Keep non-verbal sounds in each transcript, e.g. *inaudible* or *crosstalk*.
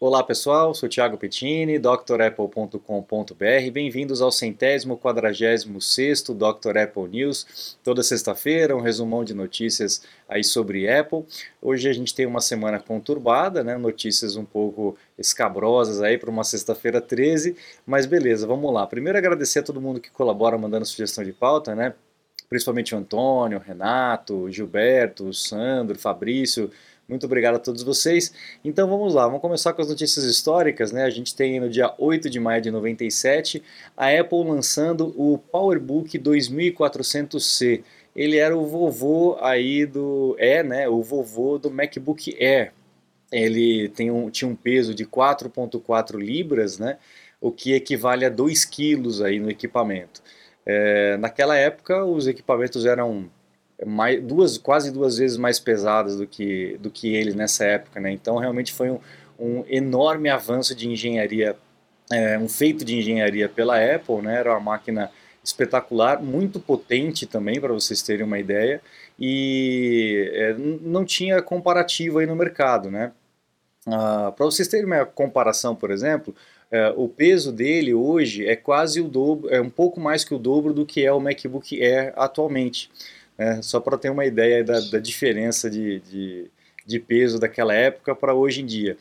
Olá pessoal, sou Thiago Pettini, drapple.com.br. Bem-vindos ao centésimo quadragésimo sexto Dr. Apple News. Toda sexta-feira um resumão de notícias aí sobre Apple. Hoje a gente tem uma semana conturbada, né? Notícias um pouco escabrosas aí para uma sexta-feira 13, mas beleza, vamos lá. Primeiro agradecer a todo mundo que colabora mandando sugestão de pauta, né? Principalmente o Antônio, o Renato, o Gilberto, o Sandro, o Fabrício, muito obrigado a todos vocês. Então vamos lá, vamos começar com as notícias históricas. Né? A gente tem no dia 8 de maio de 97 a Apple lançando o PowerBook 2400C. Ele era o vovô aí do. É, né? O vovô do MacBook Air. Ele tem um, tinha um peso de 4,4 libras, né? O que equivale a 2 quilos aí no equipamento. É, naquela época, os equipamentos eram mais, duas, quase duas vezes mais pesadas do que, do que ele nessa época. Né? Então, realmente foi um, um enorme avanço de engenharia, é, um feito de engenharia pela Apple. Né? Era uma máquina espetacular, muito potente também, para vocês terem uma ideia, e é, não tinha comparativo aí no mercado. Né? Ah, para vocês terem uma comparação, por exemplo, é, o peso dele hoje é quase o dobro, é um pouco mais que o dobro do que é o MacBook Air atualmente né? só para ter uma ideia da, da diferença de, de, de, peso daquela época para hoje em dia.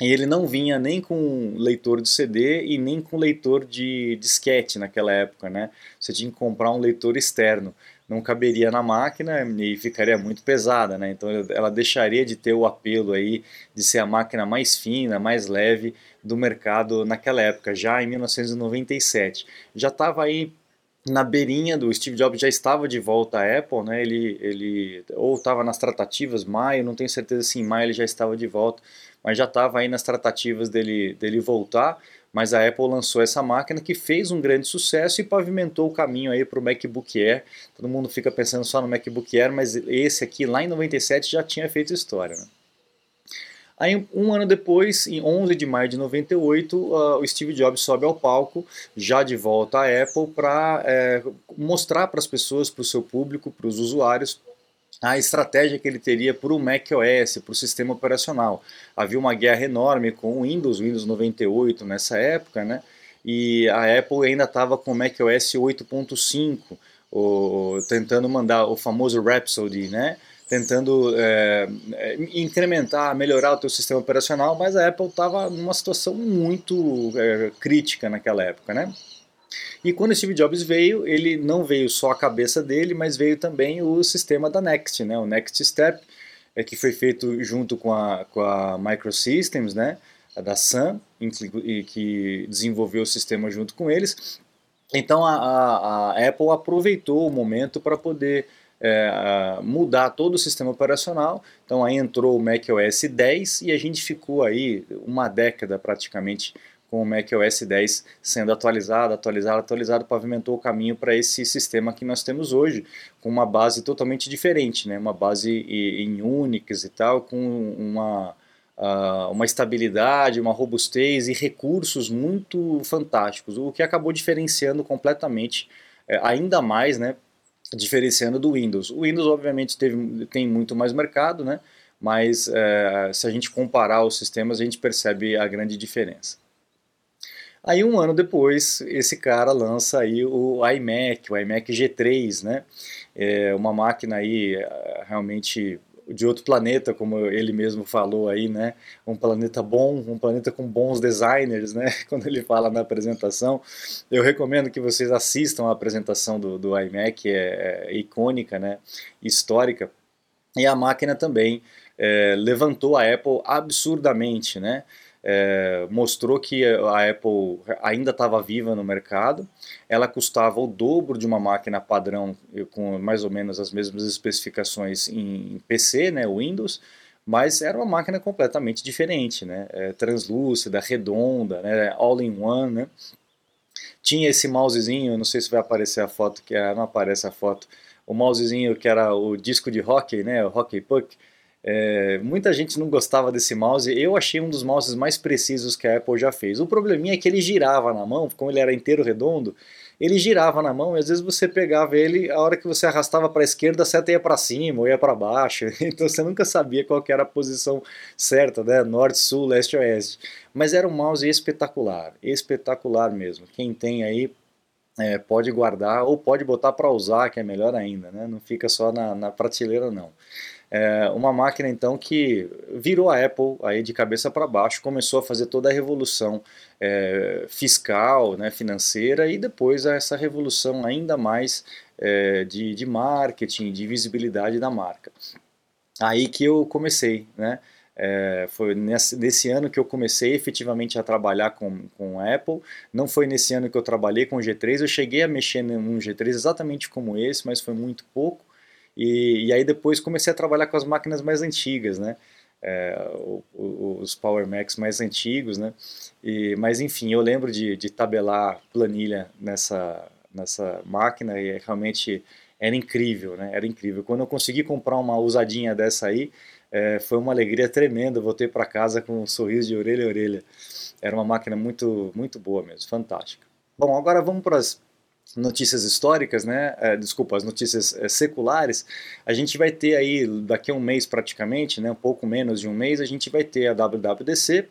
E ele não vinha nem com leitor de CD e nem com leitor de disquete naquela época, né? Você tinha que comprar um leitor externo. Não caberia na máquina e ficaria muito pesada, né? Então ela deixaria de ter o apelo aí de ser a máquina mais fina, mais leve do mercado naquela época, já em 1997. Já estava aí na beirinha do Steve Jobs já estava de volta à Apple, né? Ele, ele ou estava nas tratativas, maio, não tenho certeza se em maio ele já estava de volta, mas já estava aí nas tratativas dele, dele voltar. Mas a Apple lançou essa máquina que fez um grande sucesso e pavimentou o caminho aí para o MacBook Air. Todo mundo fica pensando só no MacBook Air, mas esse aqui lá em 97 já tinha feito história. Né? Aí, um ano depois, em 11 de maio de 98, uh, o Steve Jobs sobe ao palco, já de volta à Apple, para é, mostrar para as pessoas, para o seu público, para os usuários, a estratégia que ele teria para o macOS, para o sistema operacional. Havia uma guerra enorme com o Windows, Windows 98 nessa época, né? e a Apple ainda estava com o macOS 8.5, tentando mandar o famoso Rhapsody, né? Tentando é, é, incrementar, melhorar o teu sistema operacional, mas a Apple estava numa situação muito é, crítica naquela época, né? E quando Steve Jobs veio, ele não veio só a cabeça dele, mas veio também o sistema da Next, né? O Next Step, é, que foi feito junto com a, com a Microsystems, né? A da Sun, que desenvolveu o sistema junto com eles. Então a, a, a Apple aproveitou o momento para poder é, mudar todo o sistema operacional. Então aí entrou o macOS 10 e a gente ficou aí uma década praticamente com o macOS 10 sendo atualizado, atualizado, atualizado, pavimentou o caminho para esse sistema que nós temos hoje, com uma base totalmente diferente, né? uma base em Unix e tal, com uma, uma estabilidade, uma robustez e recursos muito fantásticos, o que acabou diferenciando completamente, é, ainda mais, né, diferenciando do Windows. O Windows, obviamente, teve, tem muito mais mercado, né? mas é, se a gente comparar os sistemas, a gente percebe a grande diferença. Aí um ano depois, esse cara lança aí o iMac, o iMac G3, né? É uma máquina aí realmente de outro planeta, como ele mesmo falou aí, né? Um planeta bom, um planeta com bons designers, né? *laughs* Quando ele fala na apresentação. Eu recomendo que vocês assistam a apresentação do, do iMac, é, é icônica, né? Histórica. E a máquina também é, levantou a Apple absurdamente, né? É, mostrou que a Apple ainda estava viva no mercado. Ela custava o dobro de uma máquina padrão com mais ou menos as mesmas especificações em PC, né, Windows, mas era uma máquina completamente diferente, né, é, translúcida, redonda, né, all-in-one, né. Tinha esse mousezinho, não sei se vai aparecer a foto, que não aparece a foto, o mousezinho que era o disco de hockey, né, o hockey puck, é, muita gente não gostava desse mouse, eu achei um dos mouses mais precisos que a Apple já fez. O probleminha é que ele girava na mão, como ele era inteiro redondo, ele girava na mão e às vezes você pegava ele, a hora que você arrastava para a esquerda, a seta ia para cima ou ia para baixo, *laughs* então você nunca sabia qual era a posição certa, né? norte, sul, leste, oeste. Mas era um mouse espetacular, espetacular mesmo. Quem tem aí é, pode guardar ou pode botar para usar, que é melhor ainda, né? não fica só na, na prateleira não. É uma máquina então que virou a Apple aí de cabeça para baixo, começou a fazer toda a revolução é, fiscal, né, financeira e depois essa revolução ainda mais é, de, de marketing, de visibilidade da marca. Aí que eu comecei, né? É, foi nesse, nesse, ano que eu comecei efetivamente a trabalhar com, com Apple. Não foi nesse ano que eu trabalhei com o G3. Eu cheguei a mexer num G3 exatamente como esse, mas foi muito pouco. E, e aí depois comecei a trabalhar com as máquinas mais antigas, né? É, os Power Macs mais antigos, né? E, mas enfim, eu lembro de, de tabelar planilha nessa, nessa máquina e realmente era incrível, né? Era incrível. Quando eu consegui comprar uma usadinha dessa aí, é, foi uma alegria tremenda. Voltei para casa com um sorriso de orelha a orelha. Era uma máquina muito, muito boa mesmo, fantástica. Bom, agora vamos para as notícias históricas, né? É, desculpa, as notícias é, seculares. A gente vai ter aí, daqui a um mês praticamente, né, um pouco menos de um mês, a gente vai ter a WWDC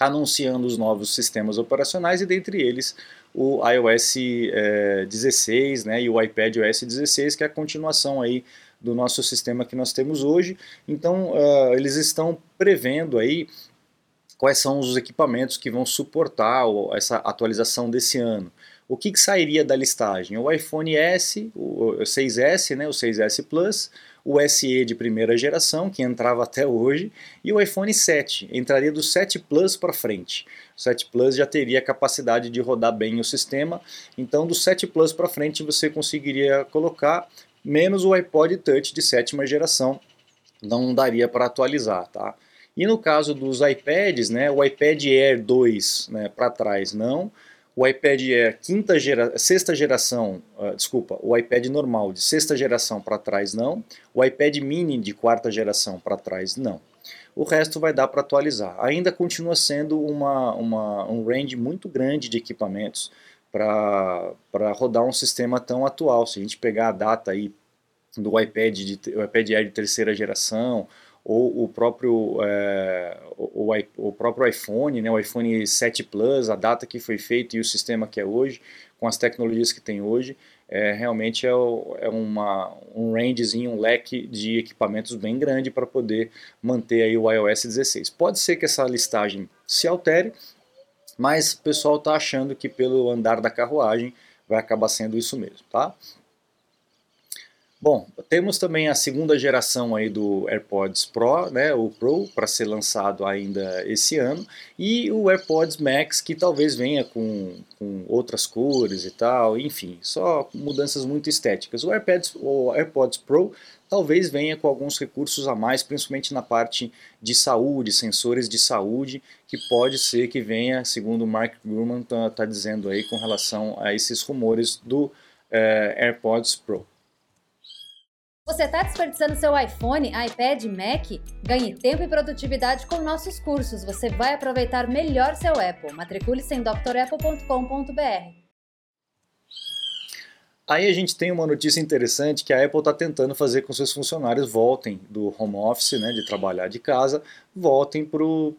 anunciando os novos sistemas operacionais e dentre eles o iOS é, 16 né, e o iPad OS 16, que é a continuação aí do nosso sistema que nós temos hoje. Então, uh, eles estão prevendo aí quais são os equipamentos que vão suportar essa atualização desse ano. O que, que sairia da listagem? O iPhone S, o 6S, né, o 6S Plus, o SE de primeira geração, que entrava até hoje, e o iPhone 7, entraria do 7 Plus para frente. O 7 Plus já teria capacidade de rodar bem o sistema, então do 7 Plus para frente você conseguiria colocar menos o iPod Touch de sétima geração, não daria para atualizar, tá? E no caso dos iPads, né, o iPad Air 2 né, para trás não, o iPad Air quinta gera, sexta geração, uh, desculpa, o iPad normal de sexta geração para trás não, o iPad mini de quarta geração para trás não. O resto vai dar para atualizar. Ainda continua sendo uma, uma, um range muito grande de equipamentos, para rodar um sistema tão atual. Se a gente pegar a data aí do iPad, de, o iPad Air de terceira geração, ou o próprio, é, o, o, o, próprio iPhone, né, o iPhone 7 Plus, a data que foi feito e o sistema que é hoje, com as tecnologias que tem hoje, é, realmente é, é uma, um rangezinho, um leque de equipamentos bem grande para poder manter aí o iOS 16. Pode ser que essa listagem se altere, mas o pessoal está achando que pelo andar da carruagem vai acabar sendo isso mesmo, tá? Bom, temos também a segunda geração aí do AirPods Pro, né, o Pro, para ser lançado ainda esse ano, e o AirPods Max, que talvez venha com, com outras cores e tal, enfim, só mudanças muito estéticas. O AirPods, o AirPods Pro talvez venha com alguns recursos a mais, principalmente na parte de saúde, sensores de saúde, que pode ser que venha, segundo o Mark Gurman está tá dizendo aí com relação a esses rumores do eh, AirPods Pro. Você está desperdiçando seu iPhone, iPad, Mac? Ganhe tempo e produtividade com nossos cursos. Você vai aproveitar melhor seu Apple. Matricule-se em drapple.com.br. Aí a gente tem uma notícia interessante que a Apple está tentando fazer com seus funcionários voltem do home office, né, de trabalhar de casa, voltem para o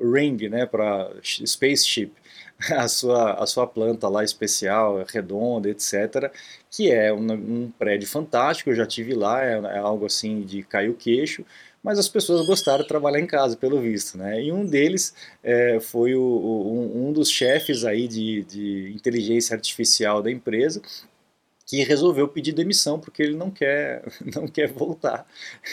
Ring, né, para Spaceship. *laughs* a sua, a sua planta lá especial, redonda, etc., que é um, um prédio fantástico, eu já tive lá, é, é, algo assim de cair o queixo, mas as pessoas gostaram de trabalhar em casa, pelo visto, né? E um deles é, foi o, o, um, dos chefes aí de, de inteligência artificial da empresa, que resolveu pedir demissão porque ele não quer, *laughs* não quer voltar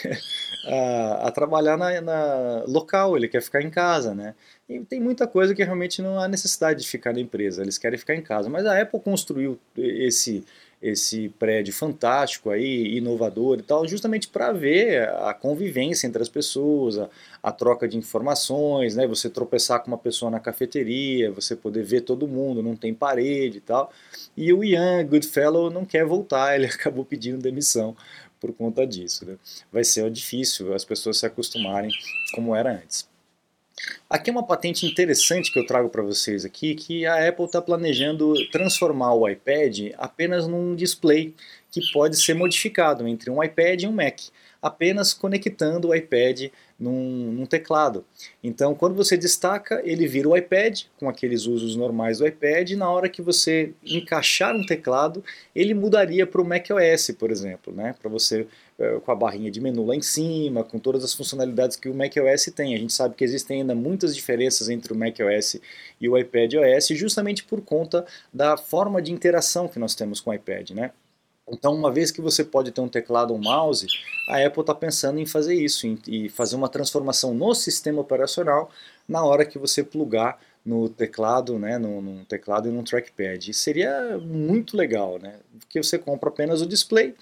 *laughs* a, a trabalhar na, na, local, ele quer ficar em casa, né? E tem muita coisa que realmente não há necessidade de ficar na empresa, eles querem ficar em casa. Mas a Apple construiu esse esse prédio fantástico aí, inovador e tal, justamente para ver a convivência entre as pessoas, a, a, troca de informações, né? Você tropeçar com uma pessoa na cafeteria, você poder ver todo mundo, não tem parede e tal. E o Ian Goodfellow não quer voltar, ele *laughs* acabou pedindo demissão por conta disso. Né? Vai ser difícil as pessoas se acostumarem como era antes. Aqui é uma patente interessante que eu trago para vocês aqui, que a Apple está planejando transformar o iPad apenas num display que pode ser modificado entre um iPad e um Mac, apenas conectando o iPad num, num, teclado. Então, quando você destaca, ele vira o iPad, com aqueles usos normais do iPad, e na hora que você encaixar um teclado, ele mudaria para o macOS, por exemplo, né? para você eh, com a barrinha de menu lá em cima, com todas as funcionalidades que o macOS tem. A gente sabe que existem ainda muitas diferenças entre o macOS e o iPadOS, justamente por conta da forma de interação que nós temos com o iPad, né? Então, uma vez que você pode ter um teclado ou um mouse, a Apple está pensando em fazer isso e fazer uma transformação no sistema operacional na hora que você plugar no teclado, né, no, teclado e num trackpad. E seria muito legal, né? Porque você compra apenas o display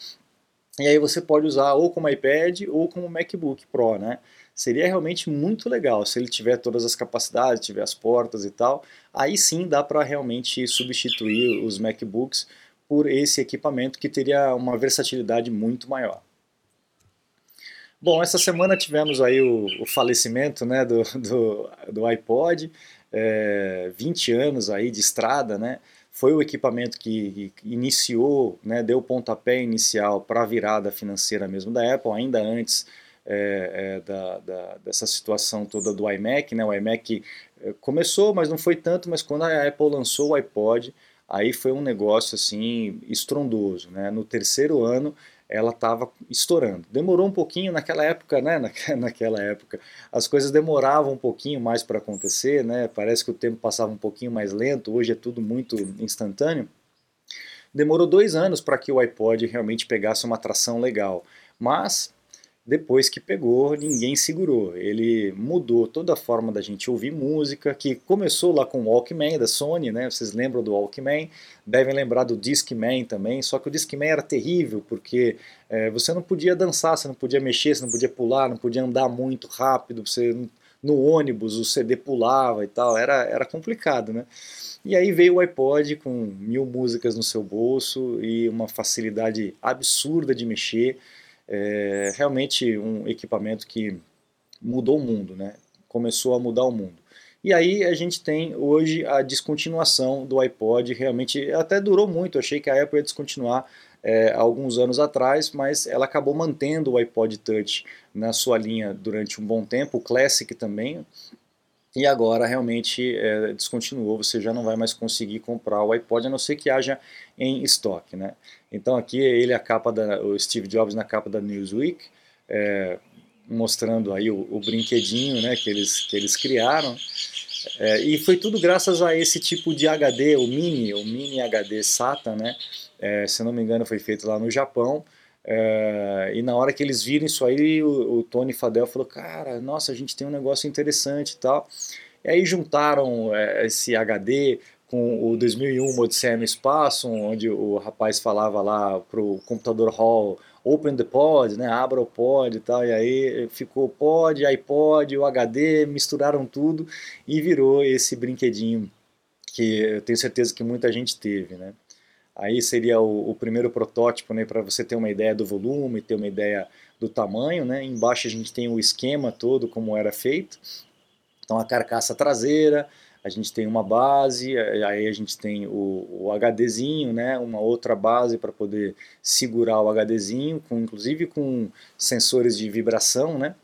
e aí você pode usar ou como iPad ou como MacBook Pro, né? Seria realmente muito legal se ele tiver todas as capacidades, tiver as portas e tal. Aí sim dá para realmente substituir os MacBooks por esse equipamento que teria uma versatilidade muito maior. Bom, essa semana tivemos aí o, o falecimento né, do, do, do iPod, é, 20 anos aí de estrada, né? foi o equipamento que iniciou, né, deu o pontapé inicial para a virada financeira mesmo da Apple, ainda antes é, é, da, da, dessa situação toda do iMac. Né, o iMac é, começou, mas não foi tanto, mas quando a Apple lançou o iPod, aí foi um negócio assim estrondoso. Né? No terceiro ano ela estava estourando. Demorou um pouquinho naquela época, né? *laughs* naquela época, as coisas demoravam um pouquinho mais para acontecer, né? Parece que o tempo passava um pouquinho mais lento. Hoje é tudo muito instantâneo. Demorou dois anos para que o iPod realmente pegasse uma atração legal, mas depois que pegou, ninguém segurou. Ele mudou toda a forma da gente ouvir música, que começou lá com o Walkman da Sony, né? Vocês lembram do Walkman? Devem lembrar do Discman também, só que o Discman era terrível, porque é, você não podia dançar, você não podia mexer, você não podia pular, não podia andar muito rápido, você no ônibus o CD pulava e tal, era, era complicado, né? E aí veio o iPod com mil músicas no seu bolso e uma facilidade absurda de mexer, é realmente um equipamento que mudou o mundo, né? começou a mudar o mundo. E aí a gente tem hoje a descontinuação do iPod, realmente até durou muito, achei que a Apple ia descontinuar é, alguns anos atrás, mas ela acabou mantendo o iPod Touch na sua linha durante um bom tempo, o Classic também, e agora realmente é, descontinuou, você já não vai mais conseguir comprar o iPod, a não ser que haja em estoque. Né? Então aqui ele a capa da, o Steve Jobs na capa da Newsweek, é, mostrando aí o, o, brinquedinho né, que, eles, que eles criaram. É, e foi tudo graças a esse tipo de HD, o Mini, o Mini HD SATA, né? É, se não me engano foi feito lá no Japão. É, e na hora que eles viram isso aí, o, o, Tony Fadel falou, cara, nossa, a gente tem um negócio interessante e tal. E aí juntaram é, esse HD com o 2001 Odisseia no Espaço, onde o rapaz falava lá pro computador hall, open the pod, né, abra o pod e tal, e aí ficou pod, iPod, o HD, misturaram tudo e virou esse brinquedinho que eu tenho certeza que muita gente teve, né. Aí seria o, o primeiro protótipo, né, para você ter uma ideia do volume, ter uma ideia do tamanho, né? Embaixo a gente tem o esquema todo como era feito. Então a carcaça traseira, a gente tem uma base, aí a gente tem o, o HDzinho, né? Uma outra base para poder segurar o HDzinho, com inclusive com sensores de vibração, né?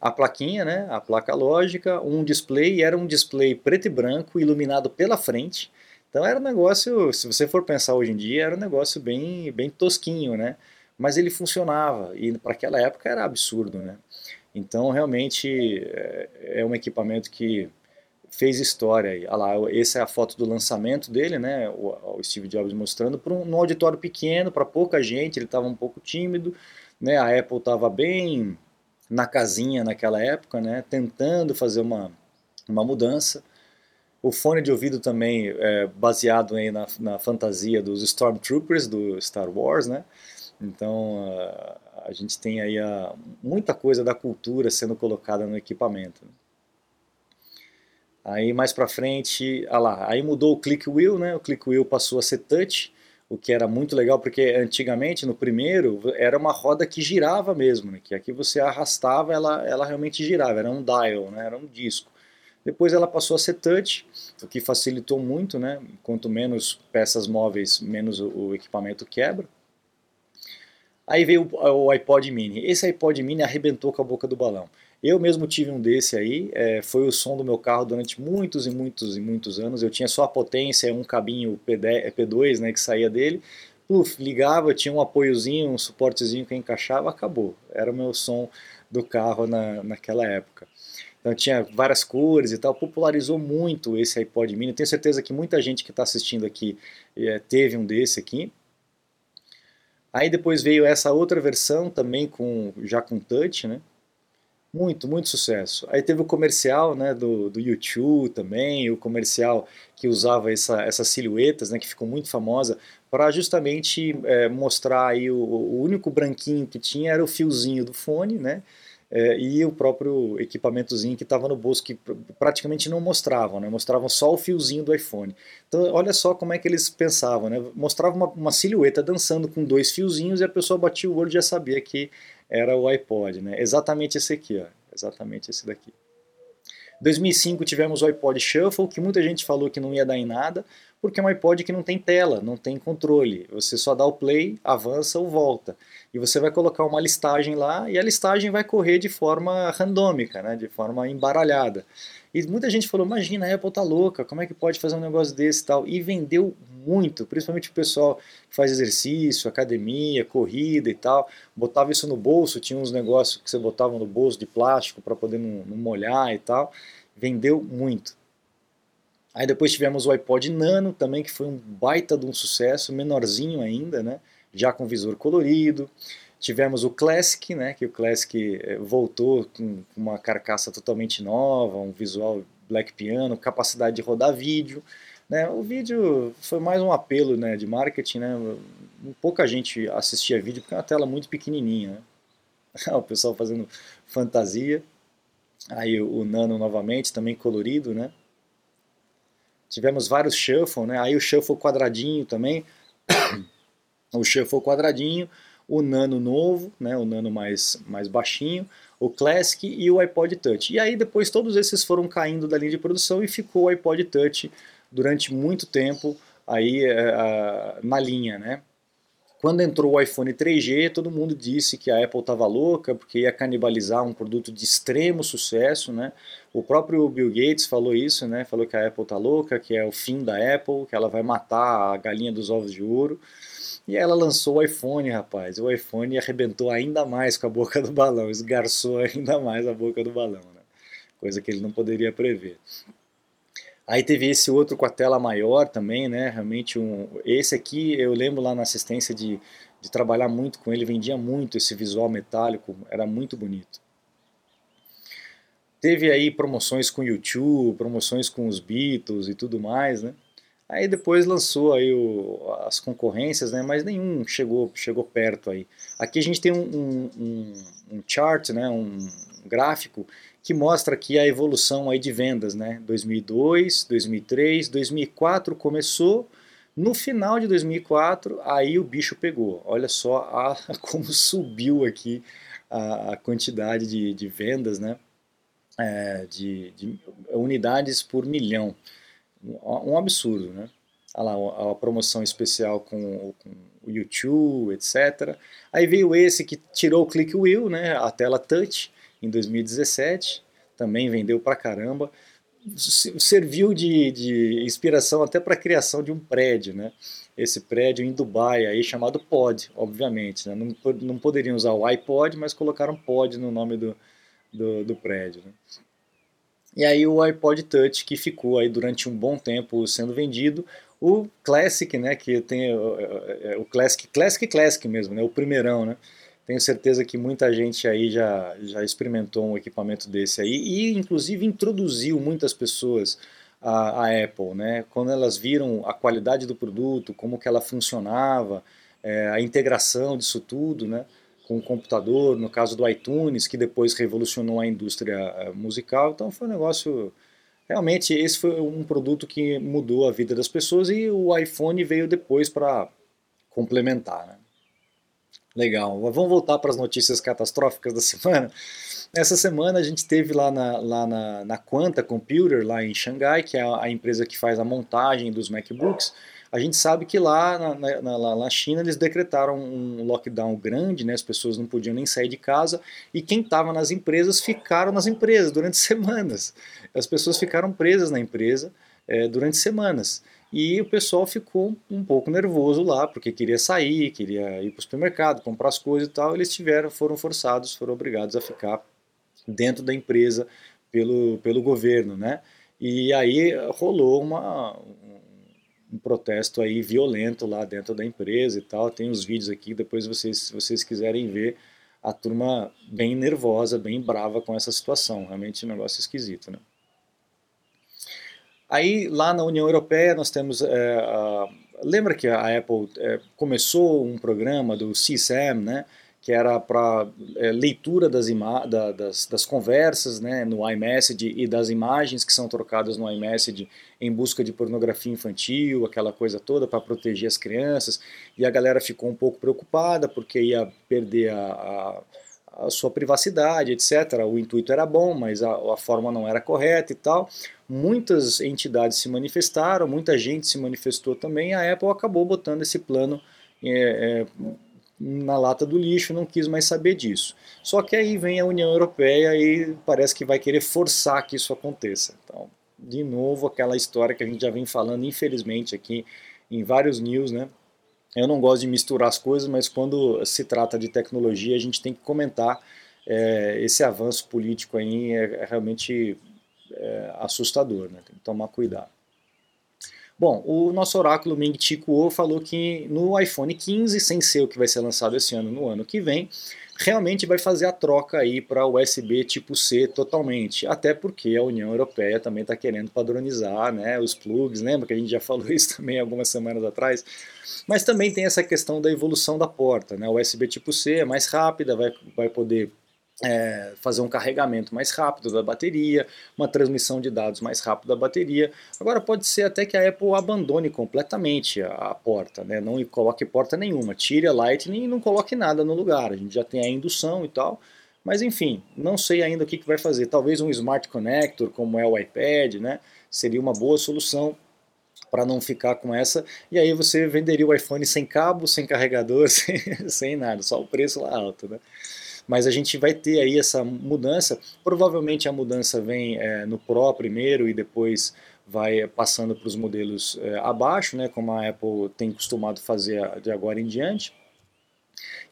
A plaquinha, né? A placa lógica, um display, era um display preto e branco iluminado pela frente então era um negócio, se você for pensar hoje em dia, era um negócio bem, bem tosquinho, né? Mas ele funcionava e para aquela época era absurdo, né? Então realmente é, é um equipamento que fez história. Olha lá, essa é a foto do lançamento dele, né? O, o Steve Jobs mostrando para um, auditório pequeno, para pouca gente. Ele estava um pouco tímido, né? A Apple estava bem na casinha naquela época, né? Tentando fazer uma, uma mudança. O fone de ouvido também é baseado aí na, na fantasia dos Stormtroopers do Star Wars, né? Então a, a gente tem aí a, muita coisa da cultura sendo colocada no equipamento. Aí mais para frente, ah lá, aí mudou o click wheel, né? O click wheel passou a ser touch, o que era muito legal porque antigamente no primeiro era uma roda que girava mesmo, né? Que aqui você arrastava, ela ela realmente girava, era um dial, né? Era um disco. Depois ela passou a ser touch, o que facilitou muito, né? Quanto menos peças móveis, menos o, equipamento quebra. Aí veio o iPod Mini. Esse iPod Mini arrebentou com a boca do balão. Eu mesmo tive um desse aí, é, foi o som do meu carro durante muitos e muitos e muitos anos. Eu tinha só a potência, um cabinho P10, P2 né, que saía dele. Ligava, tinha um apoiozinho, um suportezinho que encaixava, acabou. Era o meu som do carro na, naquela época. Então tinha várias cores e tal, popularizou muito esse iPod mini. Tenho certeza que muita gente que está assistindo aqui é, teve um desse aqui. Aí depois veio essa outra versão também com já com touch, né? Muito, muito sucesso. Aí teve o comercial né, do, do YouTube também, o comercial que usava essa, essas silhuetas, né, que ficou muito famosa, para justamente é, mostrar aí o, o, único branquinho que tinha era o fiozinho do fone, né? É, e o próprio equipamentozinho que estava no bolso, que praticamente não mostravam, né? mostravam só o fiozinho do iPhone. Então, olha só como é que eles pensavam, né? mostrava uma, uma silhueta dançando com dois fiozinhos e a pessoa batia o olho e já sabia que era o iPod, né? Exatamente esse aqui, ó. Exatamente esse daqui. 2005 tivemos o iPod Shuffle, que muita gente falou que não ia dar em nada, porque é um iPod que não tem tela, não tem controle. Você só dá o play, avança ou volta. E você vai colocar uma listagem lá e a listagem vai correr de forma randômica, né? de forma embaralhada. E muita gente falou, imagina, a Apple tá louca, como é que pode fazer um negócio desse e tal? E vendeu muito, principalmente o pessoal que faz exercício, academia, corrida e tal, botava isso no bolso, tinha uns negócios que você botava no bolso de plástico para poder não, não molhar e tal, vendeu muito. Aí depois tivemos o iPod Nano também, que foi um baita de um sucesso, menorzinho ainda, né? já com visor colorido. Tivemos o Classic, né, que o Classic eh, voltou com uma carcaça totalmente nova, um visual black piano, capacidade de rodar vídeo. Né? O vídeo foi mais um apelo né, de marketing, né? pouca gente assistia vídeo porque é uma tela muito pequenininha. Né? *laughs* o pessoal fazendo fantasia. Aí o Nano novamente, também colorido, né? Tivemos vários shuffle, né? Aí o shuffle quadradinho também. *coughs* o shuffle quadradinho o Nano novo, né, o Nano mais, mais baixinho, o Classic e o iPod Touch. E aí depois todos esses foram caindo da linha de produção e ficou o iPod Touch durante muito tempo aí uh, na linha, né? Quando entrou o iPhone 3G, todo mundo disse que a Apple estava louca porque ia canibalizar um produto de extremo sucesso, né? O próprio Bill Gates falou isso, né? Falou que a Apple tá louca, que é o fim da Apple, que ela vai matar a galinha dos ovos de ouro. E ela lançou o iPhone, rapaz. O iPhone arrebentou ainda mais com a boca do balão, esgarçou ainda mais a boca do balão, né? coisa que ele não poderia prever. Aí teve esse outro com a tela maior também, né? Realmente um. Esse aqui eu lembro lá na assistência de, de trabalhar muito com ele, vendia muito esse visual metálico, era muito bonito. Teve aí promoções com YouTube, promoções com os Beatles e tudo mais, né? Aí depois lançou aí o, as concorrências, né, mas nenhum chegou, chegou perto aí. Aqui a gente tem um, um, um chart, né, um gráfico que mostra aqui a evolução aí de vendas, né, 2002, 2003, 2004 começou, no final de 2004 aí o bicho pegou. Olha só a, *laughs* como subiu aqui a, a quantidade de, de vendas, né, é, de, de unidades por milhão um absurdo, né? Olha lá, a promoção especial com, com o YouTube, etc. Aí veio esse que tirou o click wheel, né? A tela touch em 2017, também vendeu pra caramba. Serviu de, de inspiração até para a criação de um prédio, né? Esse prédio em Dubai aí chamado Pod, obviamente. Né? Não, não poderiam usar o iPod, mas colocaram Pod no nome do, do, do prédio. Né? E aí o iPod Touch que ficou aí durante um bom tempo sendo vendido, o Classic, né, que tem o, o Classic, Classic Classic mesmo, né, o primeirão, né. Tenho certeza que muita gente aí já, já experimentou um equipamento desse aí e inclusive introduziu muitas pessoas a, a Apple, né, quando elas viram a qualidade do produto, como que ela funcionava, é, a integração disso tudo, né, com o computador, no caso do iTunes, que depois revolucionou a indústria eh, musical. Então foi um negócio. Realmente, esse foi um produto que mudou a vida das pessoas e o iPhone veio depois para complementar. Né? Legal. Vamos voltar para as notícias catastróficas da *laughs* semana. Essa semana a gente teve lá na, lá na, na Quanta Computer, lá em Xangai, que é a, empresa que faz a montagem dos MacBooks. A gente sabe que lá na, na, na, China eles decretaram um lockdown grande, né? as pessoas não podiam nem sair de casa e quem estava nas empresas ficaram nas empresas durante *laughs* semanas. As pessoas ficaram presas na empresa é, durante semanas. E o pessoal ficou um pouco nervoso lá, porque queria sair, queria ir para o supermercado, comprar as coisas e tal. Eles tiveram, foram forçados, foram obrigados a ficar dentro da empresa pelo, pelo governo, né? E aí rolou uma, um protesto aí violento lá dentro da empresa e tal. Tem os vídeos aqui, depois vocês, se vocês quiserem ver, a turma bem nervosa, bem brava com essa situação. Realmente um negócio esquisito, né? Aí lá na União Europeia nós temos. É, a, lembra que a Apple é, começou um programa do CSAM, né? que era para é, leitura das, da, das, das, conversas né, no iMessage e das imagens que são trocadas no iMessage em busca de pornografia infantil, aquela coisa toda para proteger as crianças. E a galera ficou um pouco preocupada porque ia perder a, a a sua privacidade, etc. O intuito era bom, mas a, a, forma não era correta e tal. Muitas entidades se manifestaram, muita gente se manifestou também. A Apple acabou botando esse plano é, é, na lata do lixo, não quis mais saber disso. Só que aí vem a União Europeia e parece que vai querer forçar que isso aconteça. Então, de novo, aquela história que a gente já vem falando, infelizmente, aqui em vários news, né? Eu não gosto de misturar as coisas, mas quando se trata de tecnologia, a gente tem que comentar é, esse avanço político aí é, é realmente é, assustador, né? tem que tomar cuidado. Bom, o nosso oráculo Ming Chi Kuo falou que no iPhone 15, sem ser o que vai ser lançado esse ano, no ano que vem, realmente vai fazer a troca aí para USB tipo C totalmente, até porque a União Europeia também está querendo padronizar né, os plugs, lembra que a gente já falou isso também algumas semanas atrás? Mas também tem essa questão da evolução da porta, né? o USB tipo C é mais rápida, vai, vai poder é, fazer um carregamento mais rápido da bateria, uma transmissão de dados mais rápida da bateria. Agora pode ser até que a Apple abandone completamente a, a porta, né? não coloque porta nenhuma, tire a Lightning e não coloque nada no lugar. A gente já tem a indução e tal, mas enfim, não sei ainda o que, que vai fazer. Talvez um Smart Connector, como é o iPad, né? seria uma boa solução para não ficar com essa. E aí você venderia o iPhone sem cabo, sem carregador, *laughs* sem, sem nada, só o preço lá alto. Né? Mas a gente vai ter aí essa mudança. Provavelmente a mudança vem é, no Pro primeiro e depois vai passando para os modelos é, abaixo, né, como a Apple tem costumado fazer de agora em diante.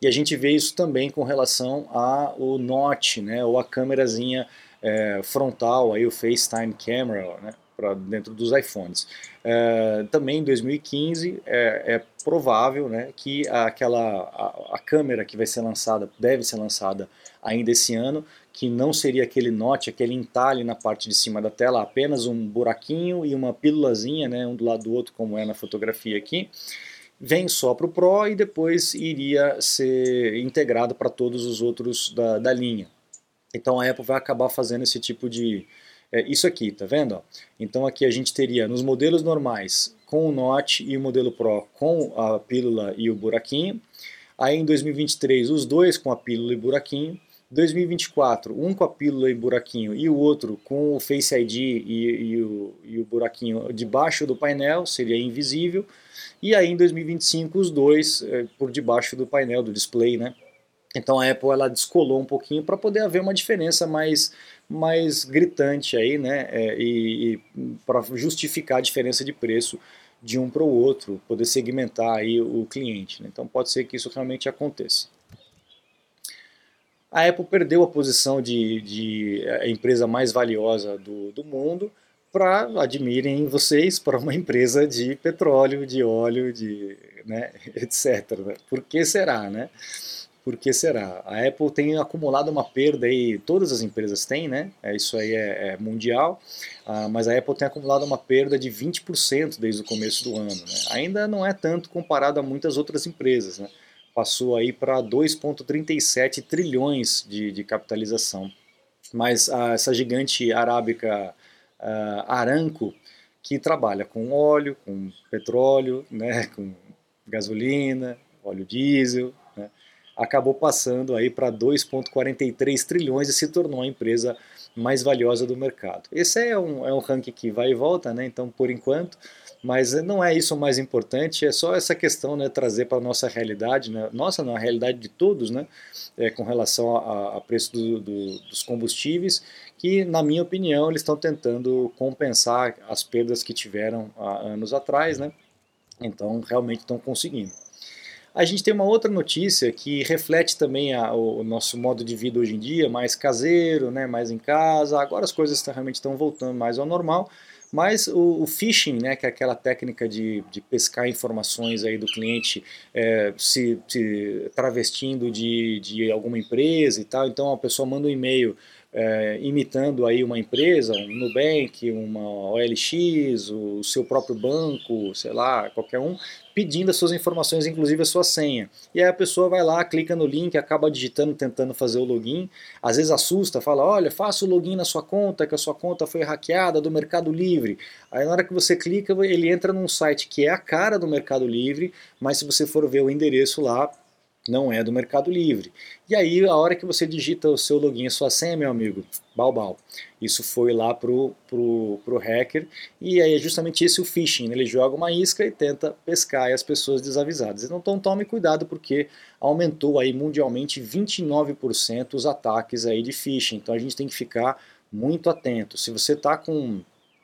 E a gente vê isso também com relação ao Note, né, ou a câmerazinha é, frontal, aí o FaceTime Camera, né, para dentro dos iPhones. É, também em 2015 é, é provável né, que aquela a, a, câmera que vai ser lançada, deve ser lançada ainda esse ano, que não seria aquele note, aquele entalhe na parte de cima da tela, apenas um buraquinho e uma pílulazinha, né, um do lado do outro, como é na fotografia aqui, vem só para o Pro e depois iria ser integrado para todos os outros da, da linha. Então a Apple vai acabar fazendo esse tipo de, é isso aqui, tá vendo? Então aqui a gente teria nos modelos normais com o Note e o modelo Pro com a pílula e o buraquinho. Aí em 2023 os dois com a pílula e buraquinho. 2024 um com a pílula e buraquinho e o outro com o Face ID e, e, o, e o buraquinho debaixo do painel, seria invisível. E aí em 2025 os dois é, por debaixo do painel, do display, né? Então a Apple ela descolou um pouquinho para poder haver uma diferença mais, mais gritante aí, né? É, e, e para justificar a diferença de preço de um para o outro, poder segmentar aí o cliente. Né? Então pode ser que isso realmente aconteça. A Apple perdeu a posição de, de a empresa mais valiosa do, do mundo para, admirem vocês, para uma empresa de petróleo, de óleo, de, né, *laughs* etc. Por que será, né? Por que será? A Apple tem acumulado uma perda aí, todas as empresas têm, né? É, isso aí é, é mundial, ah, mas a Apple tem acumulado uma perda de 20% desde o começo do ano. Né? Ainda não é tanto comparado a muitas outras empresas, né? Passou aí para 2,37 trilhões de, de, capitalização. Mas ah, essa gigante arábica ah, Aranco, que trabalha com óleo, com petróleo, né? *laughs* com gasolina, óleo diesel, acabou passando aí para 2,43 trilhões e se tornou a empresa mais valiosa do mercado. Esse é um, é um ranking que vai e volta, né? então por enquanto, mas não é isso o mais importante, é só essa questão né, trazer para a nossa realidade, né? nossa, na realidade de todos, né? É, com relação a, a preço do, do, dos combustíveis, que na minha opinião eles estão tentando compensar as perdas que tiveram há anos atrás, né? então realmente estão conseguindo. A gente tem uma outra notícia que reflete também a, o nosso modo de vida hoje em dia, mais caseiro, né, mais em casa. Agora as coisas realmente estão voltando mais ao normal, mas o, o, phishing, né, que é aquela técnica de, de pescar informações aí do cliente é, se, se, travestindo de, de alguma empresa e tal, então a pessoa manda um e-mail é, imitando aí uma empresa, um Nubank, uma OLX, o seu próprio banco, sei lá, qualquer um, pedindo as suas informações, inclusive a sua senha. E aí a pessoa vai lá, clica no link, acaba digitando, tentando fazer o login, às vezes assusta, fala, olha, faça o login na sua conta, que a sua conta foi hackeada do Mercado Livre. Aí na hora que você clica, ele entra num site que é a cara do Mercado Livre, mas se você for ver o endereço lá, não é do Mercado Livre. E aí, a hora que você digita o seu login e sua senha, meu amigo, balbal. Isso foi lá pro, pro, pro hacker, e aí é justamente esse o phishing, né? ele joga uma isca e tenta pescar as pessoas desavisadas. Então tome cuidado porque aumentou aí mundialmente 29% os ataques aí de phishing, então a gente tem que ficar muito atento. Se você está com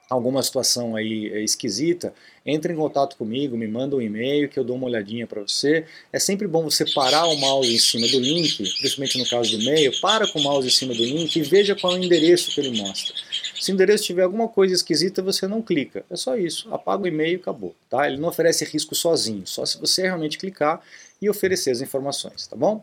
alguma situação aí é, esquisita, entre em contato comigo, me manda um e-mail que eu dou uma olhadinha para você. É sempre bom você parar o mouse em cima do link, principalmente no caso do e-mail, para com o mouse em cima do link e veja qual é o endereço que ele mostra. Se o endereço tiver alguma coisa esquisita, você não clica. É só isso. Apaga o e-mail e acabou. Tá? Ele não oferece risco sozinho, só se você realmente clicar e oferecer as informações, tá bom?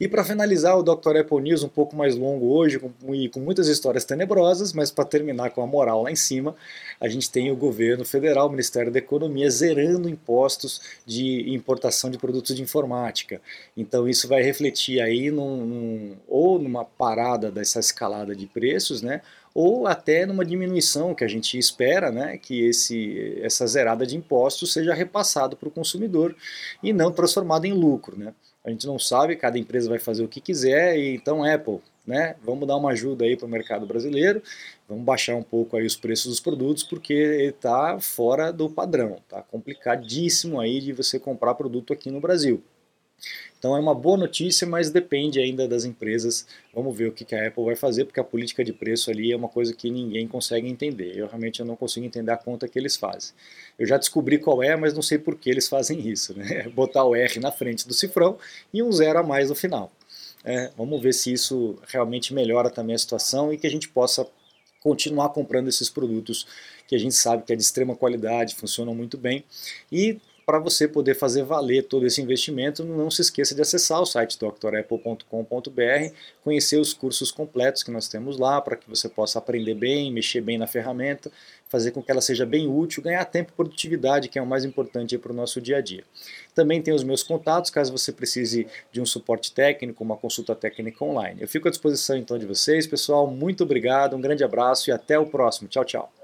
E para finalizar o Dr. Apple News um pouco mais longo hoje, com, e com muitas histórias tenebrosas, mas para terminar com a moral lá em cima, a gente tem o governo federal, o Ministério da Economia, zerando impostos de importação de produtos de informática. Então isso vai refletir aí num, num, ou numa parada dessa escalada de preços, né? ou até numa diminuição que a gente espera, né, que esse, essa zerada de impostos seja repassado para o consumidor e não transformado em lucro. Né? A gente não sabe, cada empresa vai fazer o que quiser, e então Apple, né, vamos dar uma ajuda aí para o mercado brasileiro, vamos baixar um pouco aí os preços dos produtos, porque ele está fora do padrão, tá complicadíssimo aí de você comprar produto aqui no Brasil. Então é uma boa notícia, mas depende ainda das empresas. Vamos ver o que a Apple vai fazer, porque a política de preço ali é uma coisa que ninguém consegue entender. Eu realmente não consigo entender a conta que eles fazem. Eu já descobri qual é, mas não sei por que eles fazem *laughs* isso. Né? Botar o R na frente do cifrão e um zero a mais no final. É, vamos ver se isso realmente melhora também a situação e que a gente possa continuar comprando esses produtos que a gente sabe que é de extrema qualidade, funcionam muito bem e para você poder fazer valer todo esse investimento, não se esqueça de acessar o site drapple.com.br, conhecer os cursos completos que nós temos lá, para que você possa aprender bem, mexer bem na ferramenta, fazer com que ela seja bem útil, ganhar tempo e produtividade, que é o mais importante para o nosso dia a dia. Também tem os meus contatos, caso você precise de um suporte técnico, uma consulta técnica online. Eu fico à disposição então de vocês, pessoal. Muito obrigado, um grande abraço e até o próximo. Tchau, tchau.